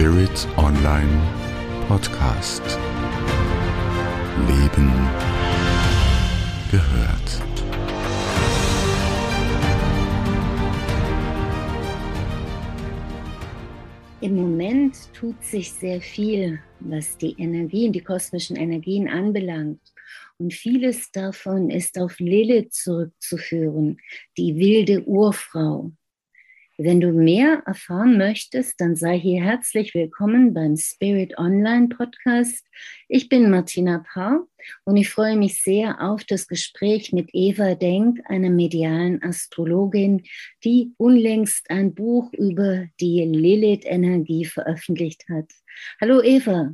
Spirit Online Podcast. Leben gehört. Im Moment tut sich sehr viel, was die Energien, die kosmischen Energien anbelangt. Und vieles davon ist auf Lilith zurückzuführen, die wilde Urfrau, wenn du mehr erfahren möchtest, dann sei hier herzlich willkommen beim Spirit Online Podcast. Ich bin Martina Paar und ich freue mich sehr auf das Gespräch mit Eva Denk, einer medialen Astrologin, die unlängst ein Buch über die Lilith-Energie veröffentlicht hat. Hallo Eva.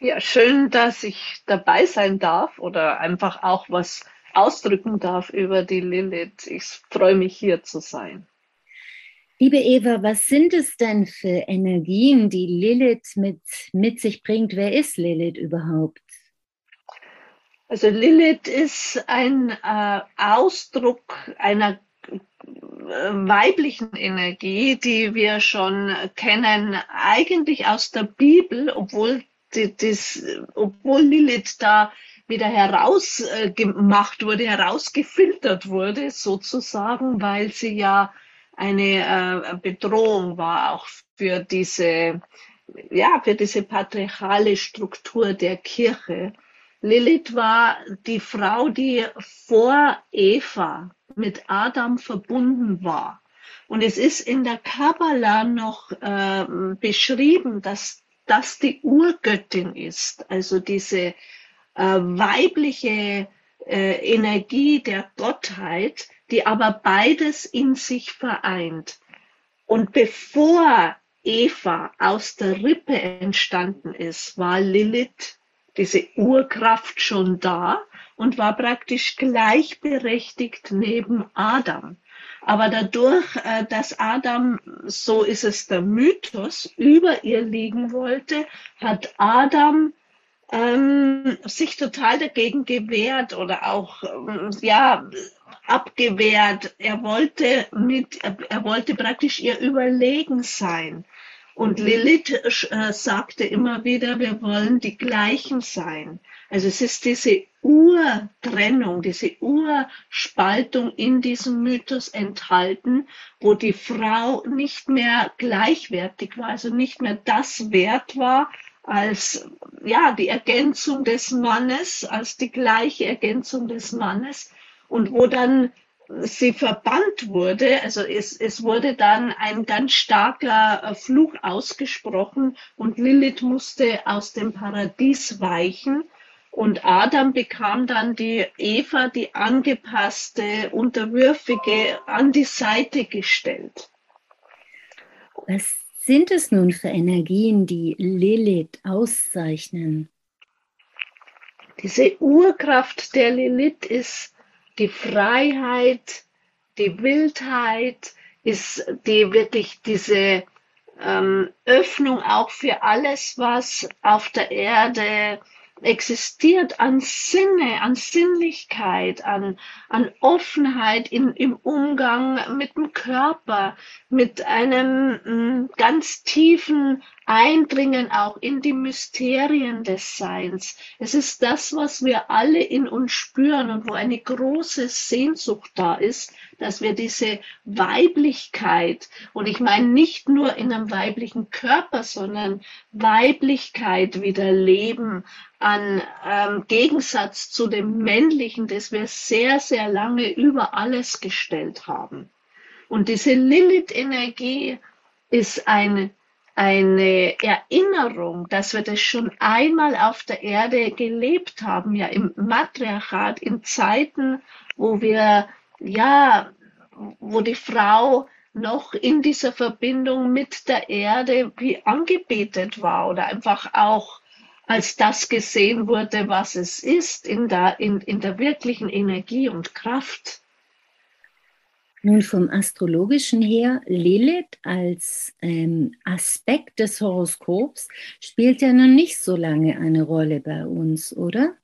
Ja, schön, dass ich dabei sein darf oder einfach auch was ausdrücken darf über die Lilith. Ich freue mich hier zu sein. Liebe Eva, was sind es denn für Energien, die Lilith mit, mit sich bringt? Wer ist Lilith überhaupt? Also Lilith ist ein äh, Ausdruck einer äh, weiblichen Energie, die wir schon kennen, eigentlich aus der Bibel, obwohl, die, das, obwohl Lilith da wieder herausgemacht äh, wurde, herausgefiltert wurde, sozusagen, weil sie ja eine äh, Bedrohung war auch für diese, ja, für diese patriarchale Struktur der Kirche. Lilith war die Frau, die vor Eva mit Adam verbunden war. Und es ist in der Kabbalah noch äh, beschrieben, dass das die Urgöttin ist, also diese äh, weibliche äh, Energie der Gottheit, die aber beides in sich vereint. Und bevor Eva aus der Rippe entstanden ist, war Lilith, diese Urkraft schon da und war praktisch gleichberechtigt neben Adam. Aber dadurch, äh, dass Adam, so ist es der Mythos, über ihr liegen wollte, hat Adam ähm, sich total dagegen gewehrt oder auch ähm, ja abgewehrt. Er wollte mit, er wollte praktisch ihr überlegen sein. Und Lilith äh, sagte immer wieder, wir wollen die gleichen sein. Also es ist diese Urtrennung, diese Urspaltung in diesem Mythos enthalten, wo die Frau nicht mehr gleichwertig war, also nicht mehr das wert war, als ja die Ergänzung des Mannes, als die gleiche Ergänzung des Mannes und wo dann sie verbannt wurde, also es, es wurde dann ein ganz starker äh, Fluch ausgesprochen und Lilith musste aus dem Paradies weichen und Adam bekam dann die Eva, die angepasste, unterwürfige, an die Seite gestellt. Sind es nun für Energien, die Lilith auszeichnen? Diese Urkraft der Lilith ist die Freiheit, die Wildheit, ist die wirklich diese ähm, Öffnung auch für alles, was auf der Erde existiert an Sinne, an Sinnlichkeit, an, an Offenheit in, im Umgang mit dem Körper, mit einem mh, mm, ganz tiefen Eindringen auch in die Mysterien des Seins. Es ist das, was wir alle in uns spüren und wo eine große Sehnsucht da ist, dass wir diese Weiblichkeit, und ich meine nicht nur in einem weiblichen Körper, sondern Weiblichkeit wieder leben, an ähm, Gegensatz zu dem Männlichen, das wir sehr, sehr lange über alles gestellt haben. Und diese Lilith-Energie ist ein eine Erinnerung, dass wir das schon einmal auf der Erde gelebt haben, ja im Matriarchat, in Zeiten, wo wir, ja, wo die Frau noch in dieser Verbindung mit der Erde wie angebetet war oder einfach auch als das gesehen wurde, was es ist, in der, in, in der wirklichen Energie und Kraft. Nun vom astrologischen her, Lilith als ähm, Aspekt des Horoskops spielt ja noch nicht so lange eine Rolle bei uns, oder?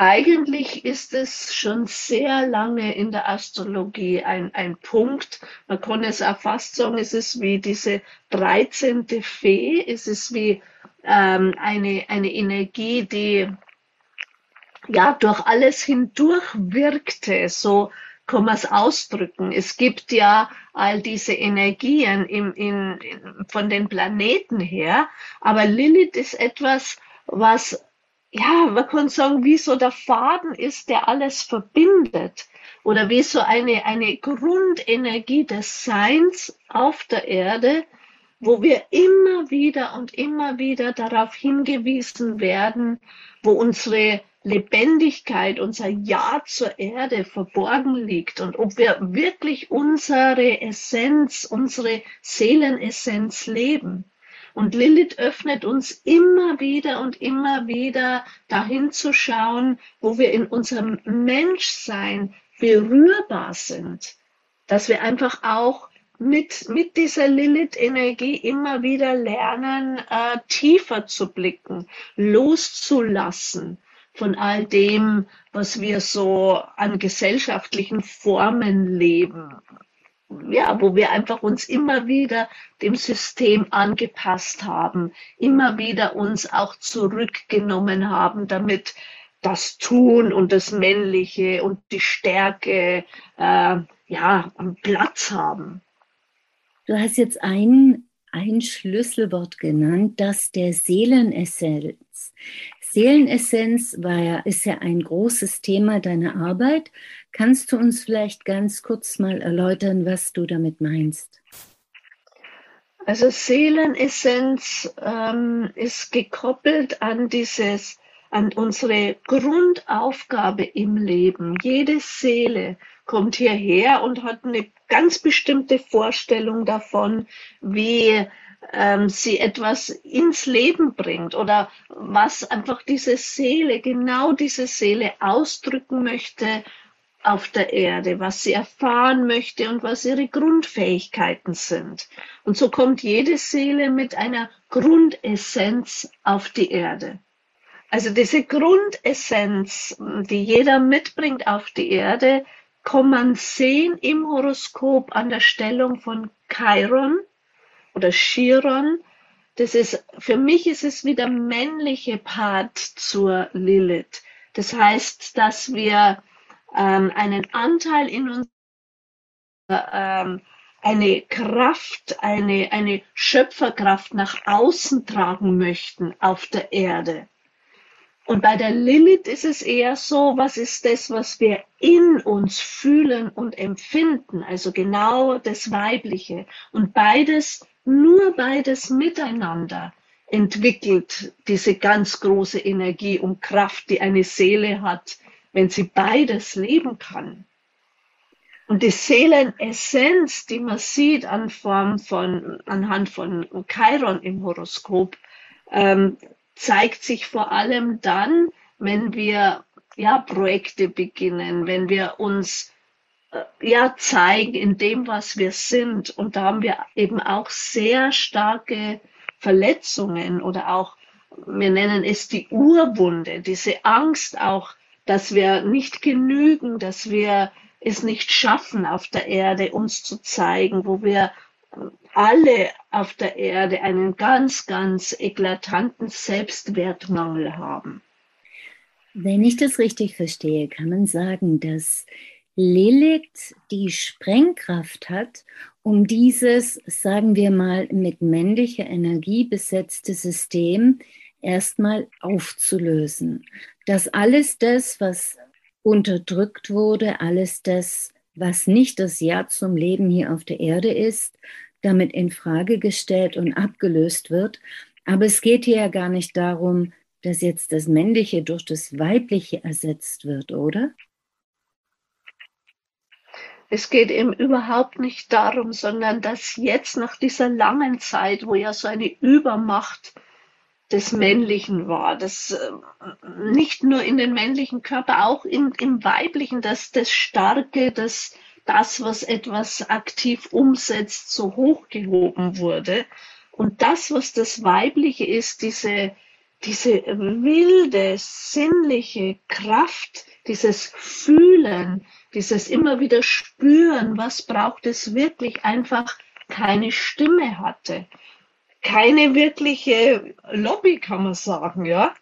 Eigentlich ist es schon sehr lange in der Astrologie ein, ein Punkt. Man kann es auch fast sagen, es ist wie diese 13. Fee, es ist wie ähm, eine, eine Energie, die ja durch alles hindurch wirkte, so kann man es ausdrücken. Es gibt ja all diese Energien im, in, in, von den Planeten her, aber Lilith ist etwas, was ja, man kann sagen, wie so der Faden ist, der alles verbindet. Oder wie so eine, eine Grundenergie des Seins auf der Erde, wo wir immer wieder und immer wieder darauf hingewiesen werden, wo unsere Lebendigkeit, unser Ja zur Erde verborgen liegt und ob wir wirklich unsere Essenz, unsere Seelenessenz leben. Und Lilith öffnet uns immer wieder und immer wieder dahin zu schauen, wo wir in unserem Menschsein berührbar sind, dass wir einfach auch mit, mit dieser Lilith-Energie immer wieder lernen, äh, tiefer zu blicken, loszulassen von all dem, was wir so an gesellschaftlichen Formen leben ja, wo wir einfach uns immer wieder dem System angepasst haben, immer wieder uns auch zurückgenommen haben, damit das Tun und das Männliche und die Stärke äh, ja Platz haben. Du hast jetzt ein, ein Schlüsselwort genannt, das der Seelenessenz. Seelenessenz war ist ja ein großes Thema deiner Arbeit. Kannst du uns vielleicht ganz kurz mal erläutern, was du damit meinst? Also Seelenessenz ähm, ist gekoppelt an dieses, an unsere Grundaufgabe im Leben. Jede Seele kommt hierher und hat eine ganz bestimmte Vorstellung davon, wie ähm, sie etwas ins Leben bringt oder was einfach diese Seele, genau diese Seele ausdrücken möchte auf der Erde, was sie erfahren möchte und was ihre Grundfähigkeiten sind. Und so kommt jede Seele mit einer Grundessenz auf die Erde. Also diese Grundessenz, die jeder mitbringt auf die Erde, kann man sehen im Horoskop an der Stellung von Chiron oder Chiron. Das ist, für mich ist es wie der männliche Part zur Lilith. Das heißt, dass wir ähm, einen Anteil in uns, ähm, eine Kraft, eine, eine Schöpferkraft nach außen tragen möchten auf der Erde. Und bei der Lilith ist es eher so, was ist das, was wir in uns fühlen und empfinden, also genau das Weibliche. Und beides, nur beides miteinander entwickelt diese ganz große Energie und Kraft, die eine Seele hat, wenn sie beides leben kann. Und die Seelenessenz, die man sieht an Form von, anhand von Chiron im Horoskop, ähm, zeigt sich vor allem dann, wenn wir ja Projekte beginnen, wenn wir uns ja zeigen in dem, was wir sind. Und da haben wir eben auch sehr starke Verletzungen oder auch, wir nennen es die Urwunde, diese Angst auch dass wir nicht genügen, dass wir es nicht schaffen, auf der Erde uns zu zeigen, wo wir alle auf der Erde einen ganz, ganz eklatanten Selbstwertmangel haben. Wenn ich das richtig verstehe, kann man sagen, dass Lilith die Sprengkraft hat, um dieses, sagen wir mal, mit männlicher Energie besetzte System erstmal aufzulösen. Dass alles das, was unterdrückt wurde, alles das, was nicht das Ja zum Leben hier auf der Erde ist, damit in Frage gestellt und abgelöst wird. Aber es geht hier ja gar nicht darum, dass jetzt das Männliche durch das Weibliche ersetzt wird, oder? Es geht eben überhaupt nicht darum, sondern dass jetzt nach dieser langen Zeit, wo ja so eine Übermacht des Männlichen war, das äh, nicht nur in den männlichen Körper, auch in, im weiblichen, dass das Starke, das, das, was etwas aktiv umsetzt, so hochgehoben wurde. Und das, was das Weibliche ist, diese, diese wilde, sinnliche Kraft, dieses Fühlen, dieses immer wieder Spüren, was braucht es wirklich, einfach keine Stimme hatte. Keine wirkliche Lobby, kann man sagen, ja.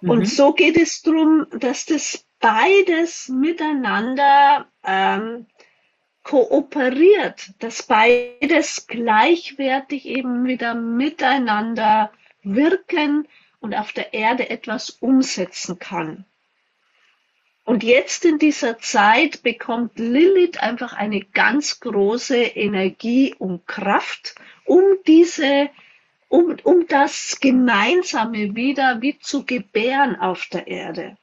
Mhm. Und so geht es darum, dass das beides miteinander ähm, kooperiert, dass beides gleichwertig eben wieder miteinander wirken und auf der Erde etwas umsetzen kann. Und jetzt in dieser Zeit bekommt Lilith einfach eine ganz große Energie und Kraft, um diese, um, um das Gemeinsame wieder wie zu gebären auf der Erde.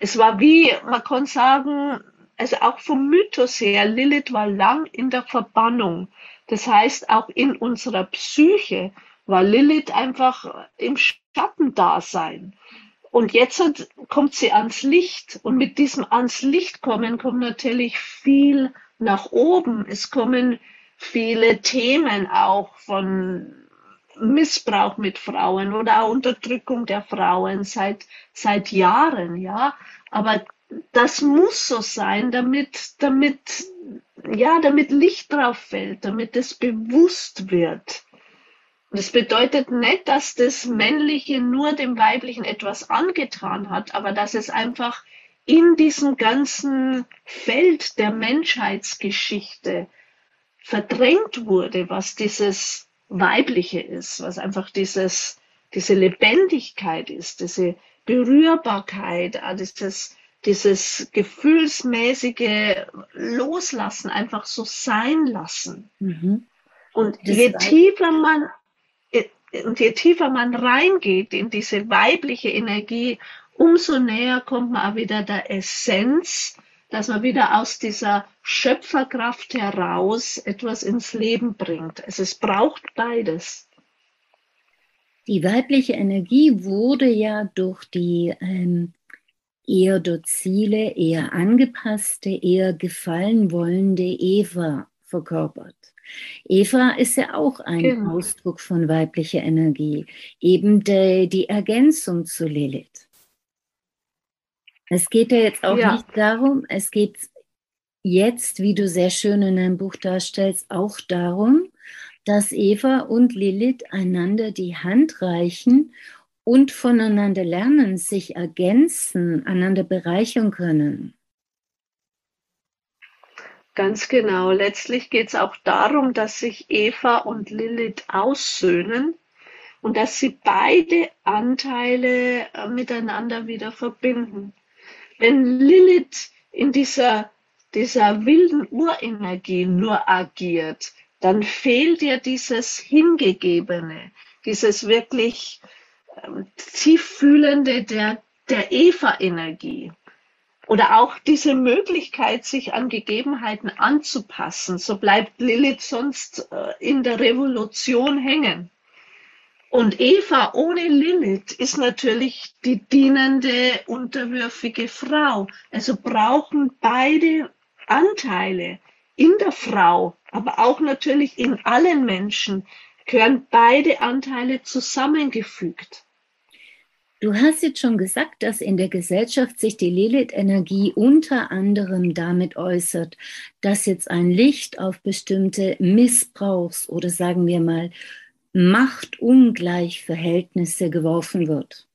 Es war wie, man kann sagen, also auch vom Mythos her, Lilith war lang in der Verbannung. Das heißt, auch in unserer Psyche war Lilith einfach im Schattendasein. Und jetzt kommt sie ans Licht. Und mit diesem ans Licht kommen kommt natürlich viel nach oben. Es kommen viele Themen auch von Missbrauch mit Frauen oder auch Unterdrückung der Frauen seit, seit Jahren, ja. Aber das muss so sein, damit, damit, ja, damit Licht drauf fällt, damit es bewusst wird. Das bedeutet nicht, dass das Männliche nur dem Weiblichen etwas angetan hat, aber dass es einfach in diesem ganzen Feld der Menschheitsgeschichte verdrängt wurde, was dieses Weibliche ist, was einfach dieses, diese Lebendigkeit ist, diese Berührbarkeit, ah, dieses, dieses gefühlsmäßige Loslassen, einfach so sein lassen. Mhm. Und je tiefer man und je tiefer man reingeht in diese weibliche Energie, umso näher kommt man auch wieder der Essenz, dass man wieder aus dieser Schöpferkraft heraus etwas ins Leben bringt. Also es braucht beides. Die weibliche Energie wurde ja durch die ähm, eher dozile, eher angepasste, eher gefallen wollende Eva verkörpert. Eva ist ja auch ein genau. Ausdruck von weiblicher Energie, eben die, die Ergänzung zu Lilith. Es geht ja jetzt auch ja. nicht darum, es geht jetzt, wie du sehr schön in deinem Buch darstellst, auch darum, dass Eva und Lilith einander die Hand reichen und voneinander lernen, sich ergänzen, einander bereichern können. Ganz genau. Letztlich geht es auch darum, dass sich Eva und Lilith aussöhnen und dass sie beide Anteile äh, miteinander wieder verbinden. Wenn Lilith in dieser, dieser wilden Urenergie nur agiert, dann fehlt ihr dieses Hingegebene, dieses wirklich ähm, tieffühlende der, der Eva-Energie oder auch diese Möglichkeit, sich an Gegebenheiten anzupassen. So bleibt Lilith sonst äh, in der Revolution hängen. Und Eva ohne Lilith ist natürlich die dienende, unterwürfige Frau. Also brauchen beide Anteile in der Frau, aber auch natürlich in allen Menschen, gehören beide Anteile zusammengefügt. Du hast jetzt schon gesagt, dass in der Gesellschaft sich die Lilith-Energie unter anderem damit äußert, dass jetzt ein Licht auf bestimmte Missbrauchs- oder sagen wir mal Machtungleichverhältnisse geworfen wird.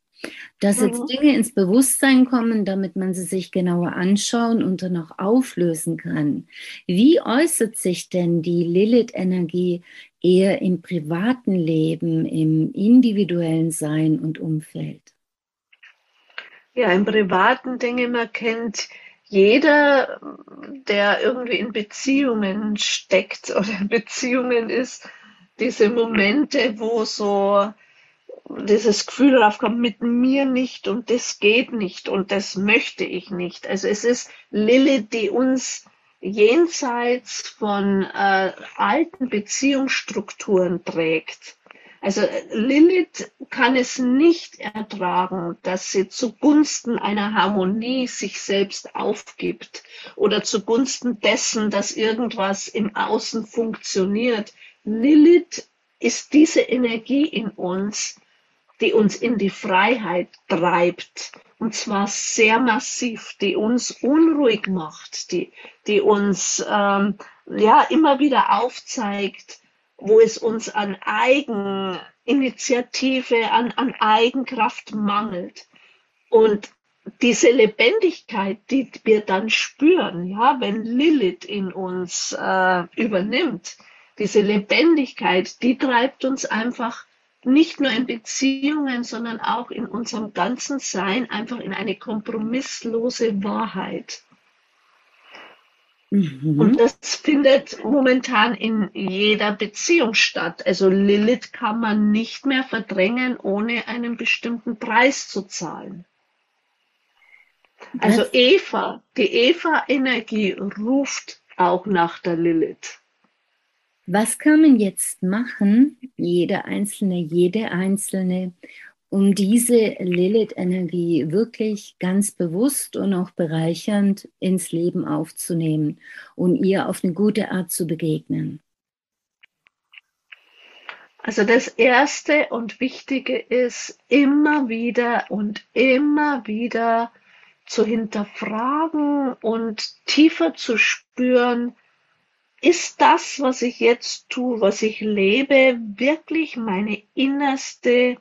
Dass jetzt mhm. Dinge ins Bewusstsein kommen, damit man sie sich genauer anschauen und dann auch auflösen kann. Wie äußert sich denn die Lilith-Energie eher im privaten Leben, im individuellen Sein und Umfeld? Ja, im privaten Dinge man kennt jeder, der irgendwie in Beziehungen steckt oder in Beziehungen ist, diese Momente, wo so dieses Gefühl darauf kommt, mit mir nicht und das geht nicht und das möchte ich nicht. Also es ist Lilith, die uns jenseits von äh, alten Beziehungsstrukturen trägt. Also Lilith kann es nicht ertragen, dass sie zugunsten einer Harmonie sich selbst aufgibt oder zugunsten dessen, dass irgendwas im Außen funktioniert. Lilith ist diese Energie in uns, die uns in die Freiheit treibt. Und zwar sehr massiv, die uns unruhig macht, die, die uns ähm, ja immer wieder aufzeigt, wo es uns an Eigeninitiative, an, an Eigenkraft mangelt. Und diese Lebendigkeit, die wir dann spüren, ja, wenn Lilith in uns äh, übernimmt, diese Lebendigkeit, die treibt uns einfach nicht nur in Beziehungen, sondern auch in unserem ganzen Sein einfach in eine kompromisslose Wahrheit. Mhm. Und das findet momentan in jeder Beziehung statt. Also Lilith kann man nicht mehr verdrängen, ohne einen bestimmten Preis zu zahlen. Also Eva, die Eva-Energie ruft auch nach der Lilith. Was kann man jetzt machen, jeder Einzelne, jede Einzelne, um diese Lilith-Energie wirklich ganz bewusst und auch bereichernd ins Leben aufzunehmen und ihr auf eine gute Art zu begegnen? Also das Erste und Wichtige ist immer wieder und immer wieder zu hinterfragen und tiefer zu spüren, ist das, was ich jetzt tue, was ich lebe, wirklich meine innerste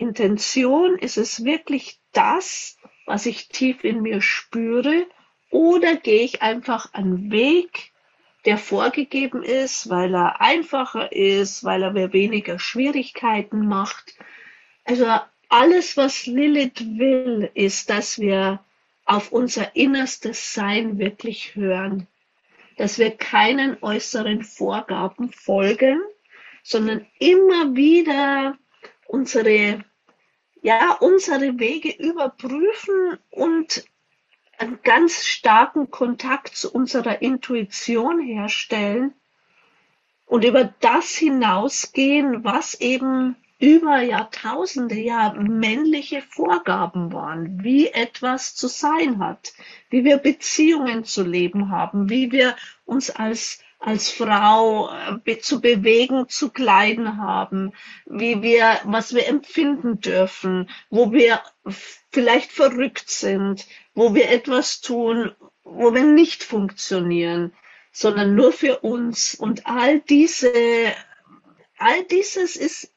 Intention? Ist es wirklich das, was ich tief in mir spüre? Oder gehe ich einfach einen Weg, der vorgegeben ist, weil er einfacher ist, weil er mir weniger Schwierigkeiten macht? Also alles, was Lilith will, ist, dass wir auf unser innerstes Sein wirklich hören, dass wir keinen äußeren Vorgaben folgen, sondern immer wieder unsere, ja, unsere Wege überprüfen und einen ganz starken Kontakt zu unserer Intuition herstellen und über das hinausgehen, was eben über Jahrtausende ja männliche Vorgaben waren, wie etwas zu sein hat, wie wir Beziehungen zu leben haben, wie wir uns als als Frau äh, zu bewegen, zu kleiden haben, wie wir, was wir empfinden dürfen, wo wir vielleicht verrückt sind, wo wir etwas tun, wo wir nicht funktionieren, sondern nur für uns. Und all diese, all dieses ist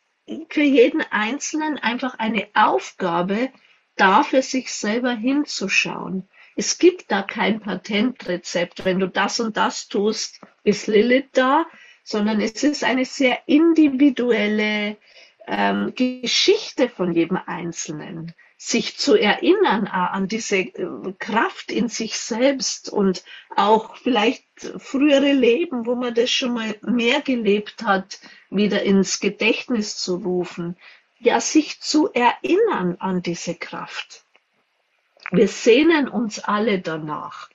für jeden Einzelnen einfach eine Aufgabe, da für sich selber hinzuschauen. Es gibt da kein Patentrezept. Wenn du das und das tust, ist Lilith da, sondern es ist eine sehr individuelle ähm, Geschichte von jedem Einzelnen sich zu erinnern an diese äh, Kraft in sich selbst und auch vielleicht frühere Leben, wo man das schon mal mehr gelebt hat, wieder ins Gedächtnis zu rufen. Ja, sich zu erinnern an diese Kraft. Wir sehnen uns alle danach.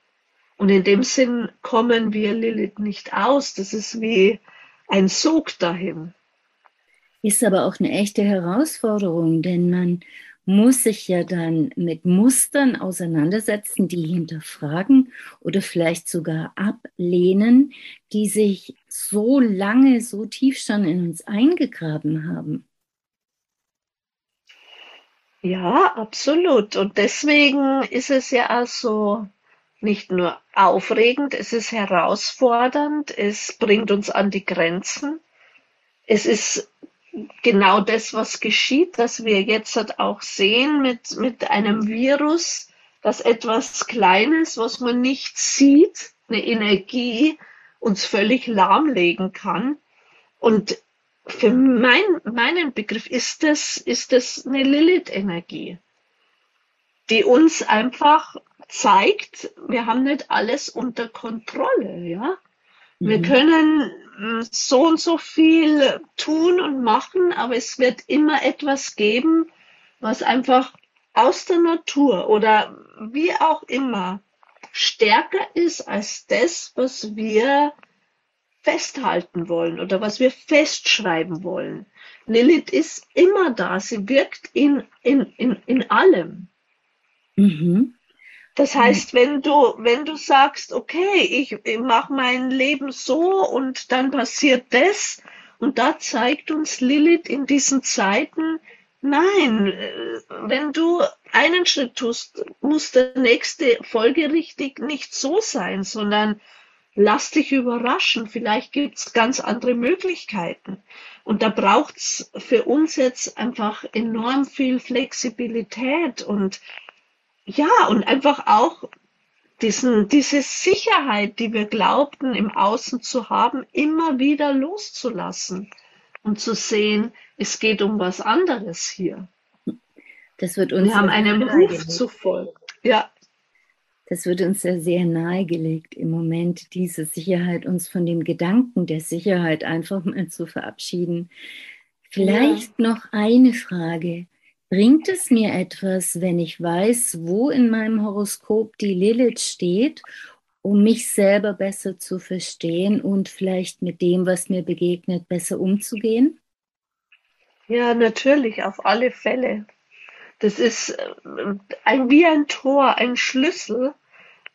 Und in dem Sinn kommen wir Lilith nicht aus. Das ist wie ein Sog dahin. Ist aber auch eine echte Herausforderung, denn man muss sich ja dann mit Mustern auseinandersetzen, die hinterfragen oder vielleicht sogar ablehnen, die sich so lange, so tief schon in uns eingegraben haben. Ja, absolut. Und deswegen ist es ja auch so nicht nur aufregend, es ist herausfordernd, es bringt uns an die Grenzen. Es ist genau das, was geschieht, dass wir jetzt halt auch sehen mit, mit einem Virus, dass etwas Kleines, was man nicht sieht, eine Energie uns völlig lahmlegen kann. Und für mein, meinen Begriff ist das, ist das eine Lilith-Energie, die uns einfach zeigt, wir haben nicht alles unter Kontrolle, ja. Wir mhm. können hm, so und so viel tun und machen, aber es wird immer etwas geben, was einfach aus der Natur oder wie auch immer stärker ist als das, was wir festhalten wollen oder was wir festschreiben wollen. Lilith ist immer da, sie wirkt in, in, in, in allem. Mhm. Das heißt, wenn du, wenn du sagst, okay, ich, ich mache mein Leben so und dann passiert das, und da zeigt uns Lilith in diesen Zeiten, Nein, wenn du einen Schritt tust, muss der nächste folgerichtig nicht so sein, sondern lass dich überraschen. Vielleicht gibt's ganz andere Möglichkeiten. Und da braucht's für uns jetzt einfach enorm viel Flexibilität und ja, und einfach auch diesen, diese Sicherheit, die wir glaubten im Außen zu haben, immer wieder loszulassen und zu sehen, es geht um was anderes hier. Das wird uns wir haben einem Ruf zu folgen. Ja. Das wird uns ja sehr nahegelegt im Moment, diese Sicherheit, uns von dem Gedanken der Sicherheit einfach mal zu verabschieden. Vielleicht ja. noch eine Frage. Bringt es mir etwas, wenn ich weiß, wo in meinem Horoskop die Lilith steht, um mich selber besser zu verstehen und vielleicht mit dem, was mir begegnet, besser umzugehen? Ja, natürlich, auf alle Fälle. Das ist äh, ein, wie ein Tor, ein Schlüssel,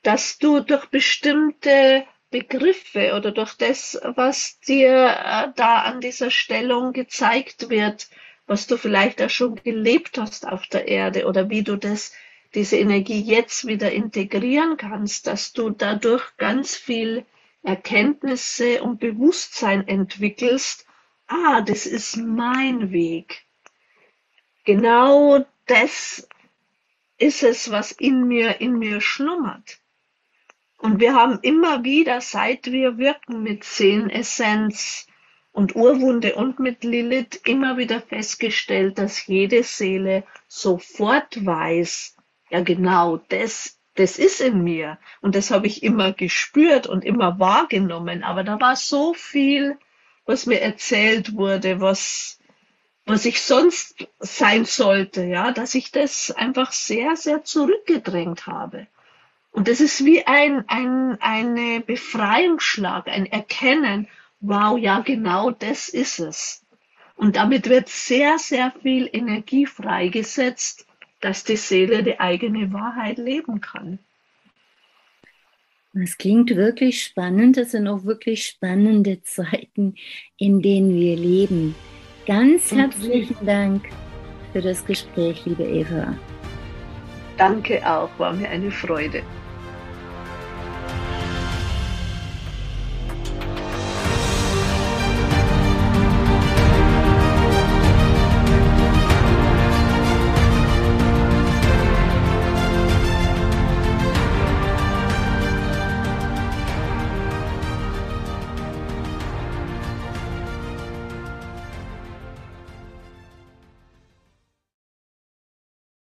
dass du durch bestimmte Begriffe oder durch das, was dir äh, da an dieser Stellung gezeigt wird, was du vielleicht auch schon gelebt hast auf der Erde oder wie du das, diese Energie jetzt wieder integrieren kannst, dass du dadurch ganz viel Erkenntnisse und Bewusstsein entwickelst. Ah, das ist mein Weg. Genau das ist es, was in mir, in mir schlummert. Und wir haben immer wieder, seit wir wirken mit Seelenessenz, und Urwunde und mit Lilith immer wieder festgestellt, dass jede Seele sofort weiß, ja genau, das, das ist in mir. Und das habe ich immer gespürt und immer wahrgenommen. Aber da war so viel, was mir erzählt wurde, was, was ich sonst sein sollte, ja, dass ich das einfach sehr, sehr zurückgedrängt habe. Und das ist wie ein, ein, eine Befreiungsschlag, ein Erkennen, wow, ja, genau das ist es. Und damit wird sehr, sehr viel Energie freigesetzt, dass die Seele die eigene Wahrheit leben kann. Es klingt wirklich spannend. Das sind auch wirklich spannende Zeiten, in denen wir leben. Ganz herzlichen Dank für das Gespräch, liebe Eva. Danke auch, war mir eine Freude.